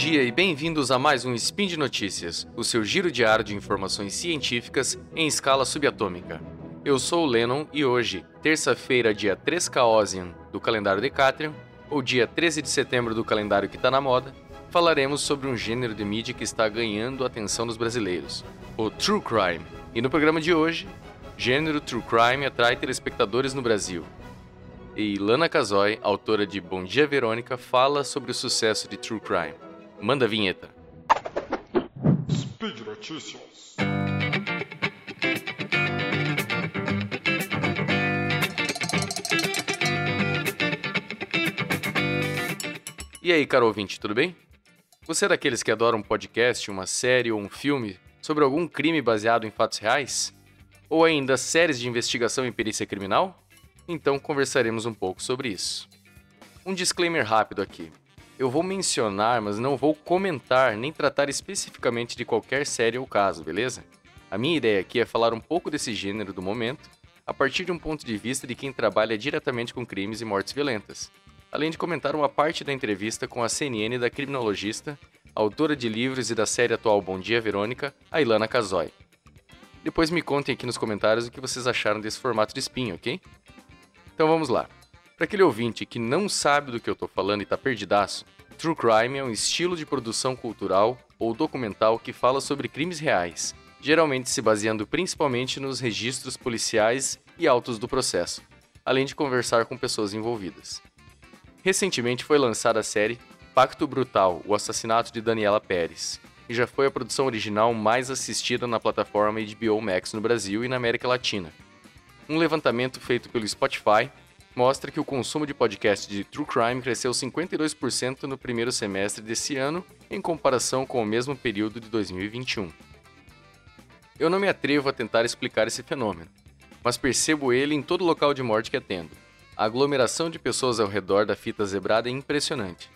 dia e bem-vindos a mais um Spin de Notícias, o seu giro diário de informações científicas em escala subatômica. Eu sou o Lennon e hoje, terça-feira, dia 3 Caosian do calendário Decatrium, ou dia 13 de setembro do calendário que está na moda, falaremos sobre um gênero de mídia que está ganhando a atenção dos brasileiros, o True Crime. E no programa de hoje, gênero True Crime atrai telespectadores no Brasil, e Lana Casoy, autora de Bom Dia Verônica, fala sobre o sucesso de True Crime. Manda a vinheta. Speed Notícias. E aí, caro ouvinte, tudo bem? Você é daqueles que adoram um podcast, uma série ou um filme sobre algum crime baseado em fatos reais? Ou ainda séries de investigação e perícia criminal? então conversaremos um pouco sobre isso. Um disclaimer rápido aqui. Eu vou mencionar, mas não vou comentar nem tratar especificamente de qualquer série ou caso, beleza? A minha ideia aqui é falar um pouco desse gênero do momento, a partir de um ponto de vista de quem trabalha diretamente com crimes e mortes violentas, além de comentar uma parte da entrevista com a CNN da criminologista, autora de livros e da série atual Bom Dia Verônica, a Ilana Casoy. Depois me contem aqui nos comentários o que vocês acharam desse formato de spin, ok? Então vamos lá. Para aquele ouvinte que não sabe do que eu estou falando e está perdidaço, True Crime é um estilo de produção cultural ou documental que fala sobre crimes reais, geralmente se baseando principalmente nos registros policiais e autos do processo, além de conversar com pessoas envolvidas. Recentemente foi lançada a série Pacto Brutal: O Assassinato de Daniela Pérez, e já foi a produção original mais assistida na plataforma HBO Max no Brasil e na América Latina, um levantamento feito pelo Spotify mostra que o consumo de podcast de True Crime cresceu 52% no primeiro semestre desse ano em comparação com o mesmo período de 2021. Eu não me atrevo a tentar explicar esse fenômeno, mas percebo ele em todo local de morte que atendo. A aglomeração de pessoas ao redor da fita zebrada é impressionante.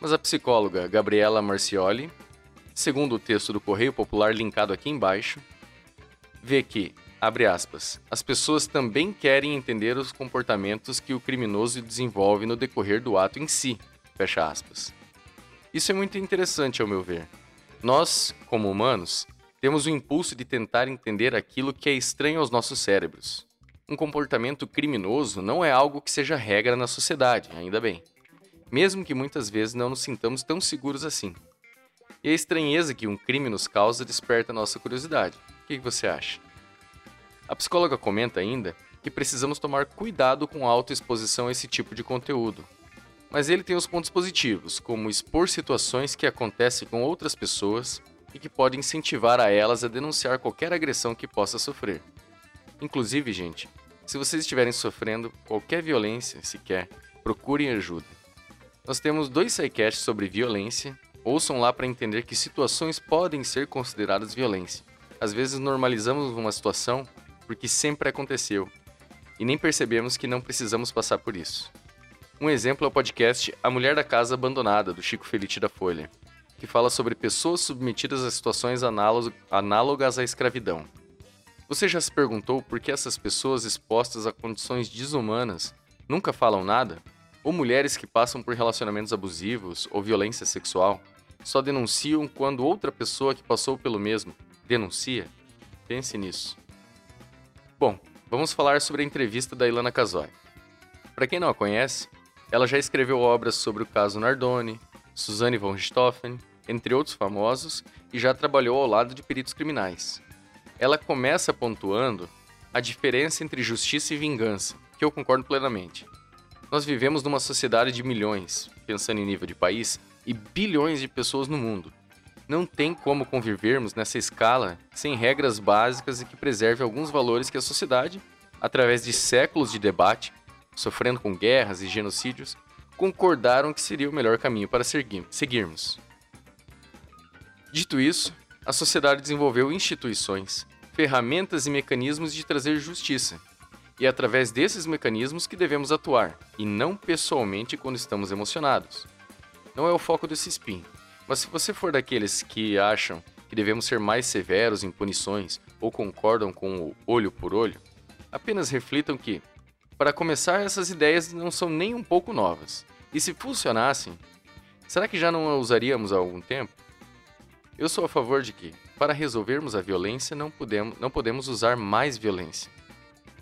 Mas a psicóloga Gabriela Marcioli, segundo o texto do Correio Popular linkado aqui embaixo, vê que Abre aspas. As pessoas também querem entender os comportamentos que o criminoso desenvolve no decorrer do ato em si. Fecha aspas. Isso é muito interessante, ao meu ver. Nós, como humanos, temos o impulso de tentar entender aquilo que é estranho aos nossos cérebros. Um comportamento criminoso não é algo que seja regra na sociedade, ainda bem. Mesmo que muitas vezes não nos sintamos tão seguros assim. E a estranheza que um crime nos causa desperta nossa curiosidade. O que você acha? A psicóloga comenta ainda que precisamos tomar cuidado com a autoexposição a esse tipo de conteúdo. Mas ele tem os pontos positivos, como expor situações que acontecem com outras pessoas e que podem incentivar a elas a denunciar qualquer agressão que possa sofrer. Inclusive, gente, se vocês estiverem sofrendo qualquer violência sequer, procurem ajuda. Nós temos dois sidecasts sobre violência, ouçam lá para entender que situações podem ser consideradas violência. Às vezes normalizamos uma situação porque sempre aconteceu, e nem percebemos que não precisamos passar por isso. Um exemplo é o podcast A Mulher da Casa Abandonada, do Chico Felite da Folha, que fala sobre pessoas submetidas a situações análogas à escravidão. Você já se perguntou por que essas pessoas expostas a condições desumanas nunca falam nada? Ou mulheres que passam por relacionamentos abusivos ou violência sexual só denunciam quando outra pessoa que passou pelo mesmo denuncia? Pense nisso. Bom, vamos falar sobre a entrevista da Ilana Casoy. Para quem não a conhece, ela já escreveu obras sobre o caso Nardoni, Suzanne von Richthofen, entre outros famosos, e já trabalhou ao lado de peritos criminais. Ela começa pontuando a diferença entre justiça e vingança, que eu concordo plenamente. Nós vivemos numa sociedade de milhões, pensando em nível de país, e bilhões de pessoas no mundo. Não tem como convivermos nessa escala sem regras básicas e que preserve alguns valores que a sociedade, através de séculos de debate, sofrendo com guerras e genocídios, concordaram que seria o melhor caminho para seguirmos. Dito isso, a sociedade desenvolveu instituições, ferramentas e mecanismos de trazer justiça. E é através desses mecanismos que devemos atuar, e não pessoalmente quando estamos emocionados. Não é o foco desse spin, mas se você for daqueles que acham que devemos ser mais severos em punições ou concordam com o olho por olho, apenas reflitam que, para começar, essas ideias não são nem um pouco novas. E se funcionassem, Será que já não a usaríamos há algum tempo? Eu sou a favor de que, para resolvermos a violência, não podemos, não podemos usar mais violência.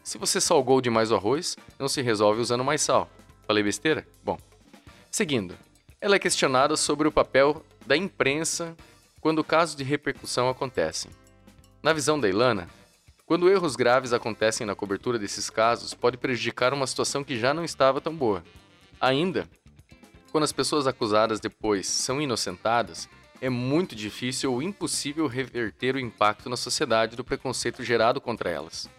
Se você salgou demais o arroz, não se resolve usando mais sal. Falei besteira? Bom. Seguindo, ela é questionada sobre o papel da imprensa quando casos de repercussão acontecem. Na visão da Ilana, quando erros graves acontecem na cobertura desses casos, pode prejudicar uma situação que já não estava tão boa. Ainda, quando as pessoas acusadas depois são inocentadas, é muito difícil ou impossível reverter o impacto na sociedade do preconceito gerado contra elas.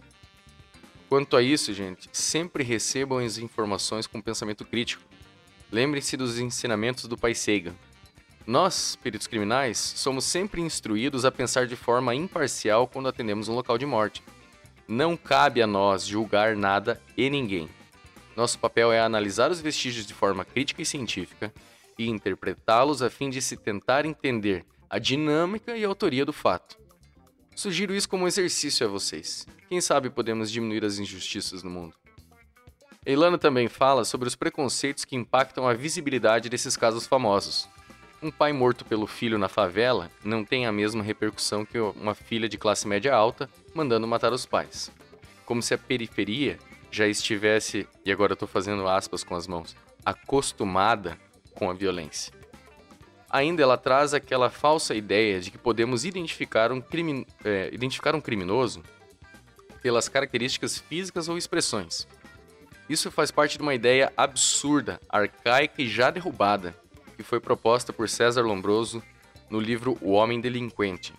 Quanto a isso, gente, sempre recebam as informações com pensamento crítico. Lembrem-se dos ensinamentos do pai Sagan. Nós, peritos criminais, somos sempre instruídos a pensar de forma imparcial quando atendemos um local de morte. Não cabe a nós julgar nada e ninguém. Nosso papel é analisar os vestígios de forma crítica e científica e interpretá-los a fim de se tentar entender a dinâmica e a autoria do fato. Sugiro isso como exercício a vocês. Quem sabe podemos diminuir as injustiças no mundo. Eilana também fala sobre os preconceitos que impactam a visibilidade desses casos famosos. Um pai morto pelo filho na favela não tem a mesma repercussão que uma filha de classe média alta mandando matar os pais. Como se a periferia já estivesse, e agora estou fazendo aspas com as mãos, acostumada com a violência. Ainda ela traz aquela falsa ideia de que podemos identificar um, crime, é, identificar um criminoso pelas características físicas ou expressões. Isso faz parte de uma ideia absurda, arcaica e já derrubada, que foi proposta por César Lombroso no livro O Homem Delinquente,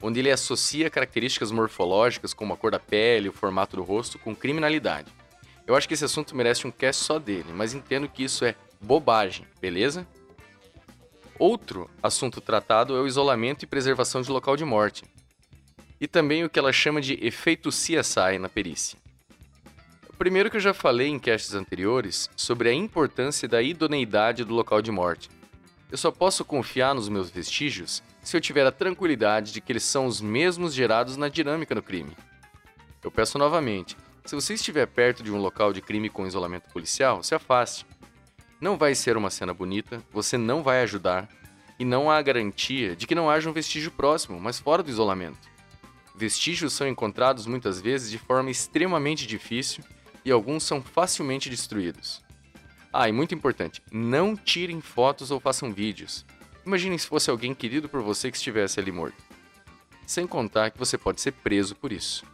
onde ele associa características morfológicas como a cor da pele, o formato do rosto com criminalidade. Eu acho que esse assunto merece um cast só dele, mas entendo que isso é bobagem, beleza? Outro assunto tratado é o isolamento e preservação de local de morte, e também o que ela chama de efeito CSI na perícia. Primeiro que eu já falei em casts anteriores sobre a importância da idoneidade do local de morte. Eu só posso confiar nos meus vestígios se eu tiver a tranquilidade de que eles são os mesmos gerados na dinâmica do crime. Eu peço novamente, se você estiver perto de um local de crime com isolamento policial, se afaste. Não vai ser uma cena bonita, você não vai ajudar e não há garantia de que não haja um vestígio próximo, mas fora do isolamento. Vestígios são encontrados muitas vezes de forma extremamente difícil e alguns são facilmente destruídos. Ah, e muito importante, não tirem fotos ou façam vídeos. Imagine se fosse alguém querido por você que estivesse ali morto. Sem contar que você pode ser preso por isso.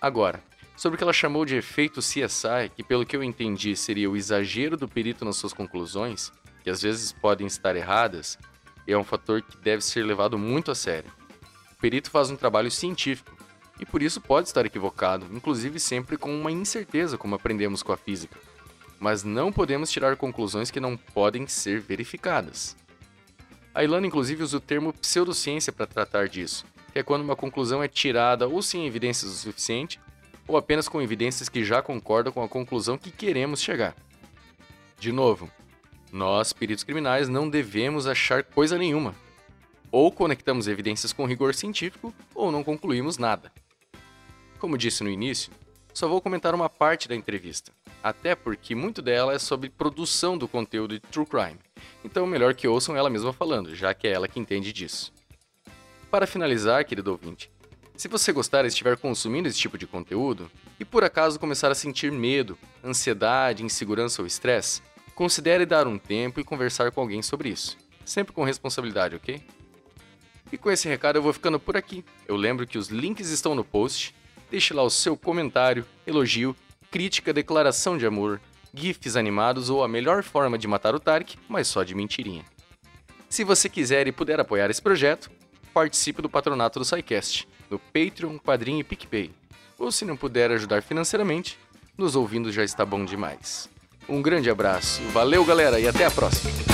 Agora, sobre o que ela chamou de efeito CSI, que pelo que eu entendi seria o exagero do perito nas suas conclusões, que às vezes podem estar erradas, é um fator que deve ser levado muito a sério. O perito faz um trabalho científico e por isso pode estar equivocado, inclusive sempre com uma incerteza, como aprendemos com a física mas não podemos tirar conclusões que não podem ser verificadas. A Ilana, inclusive, usa o termo pseudociência para tratar disso, que é quando uma conclusão é tirada ou sem evidências o suficiente, ou apenas com evidências que já concordam com a conclusão que queremos chegar. De novo, nós, peritos criminais, não devemos achar coisa nenhuma. Ou conectamos evidências com rigor científico, ou não concluímos nada. Como disse no início, só vou comentar uma parte da entrevista, até porque muito dela é sobre produção do conteúdo de True Crime. Então, melhor que ouçam ela mesma falando, já que é ela que entende disso. Para finalizar, querido ouvinte, se você gostar e estiver consumindo esse tipo de conteúdo e por acaso começar a sentir medo, ansiedade, insegurança ou estresse, considere dar um tempo e conversar com alguém sobre isso. Sempre com responsabilidade, ok? E com esse recado eu vou ficando por aqui. Eu lembro que os links estão no post Deixe lá o seu comentário, elogio, crítica, declaração de amor, gifs animados ou a melhor forma de matar o Tark, mas só de mentirinha. Se você quiser e puder apoiar esse projeto, participe do patronato do SciCast, no Patreon, Padrinho e PicPay. Ou se não puder ajudar financeiramente, nos ouvindo já está bom demais. Um grande abraço, valeu galera e até a próxima!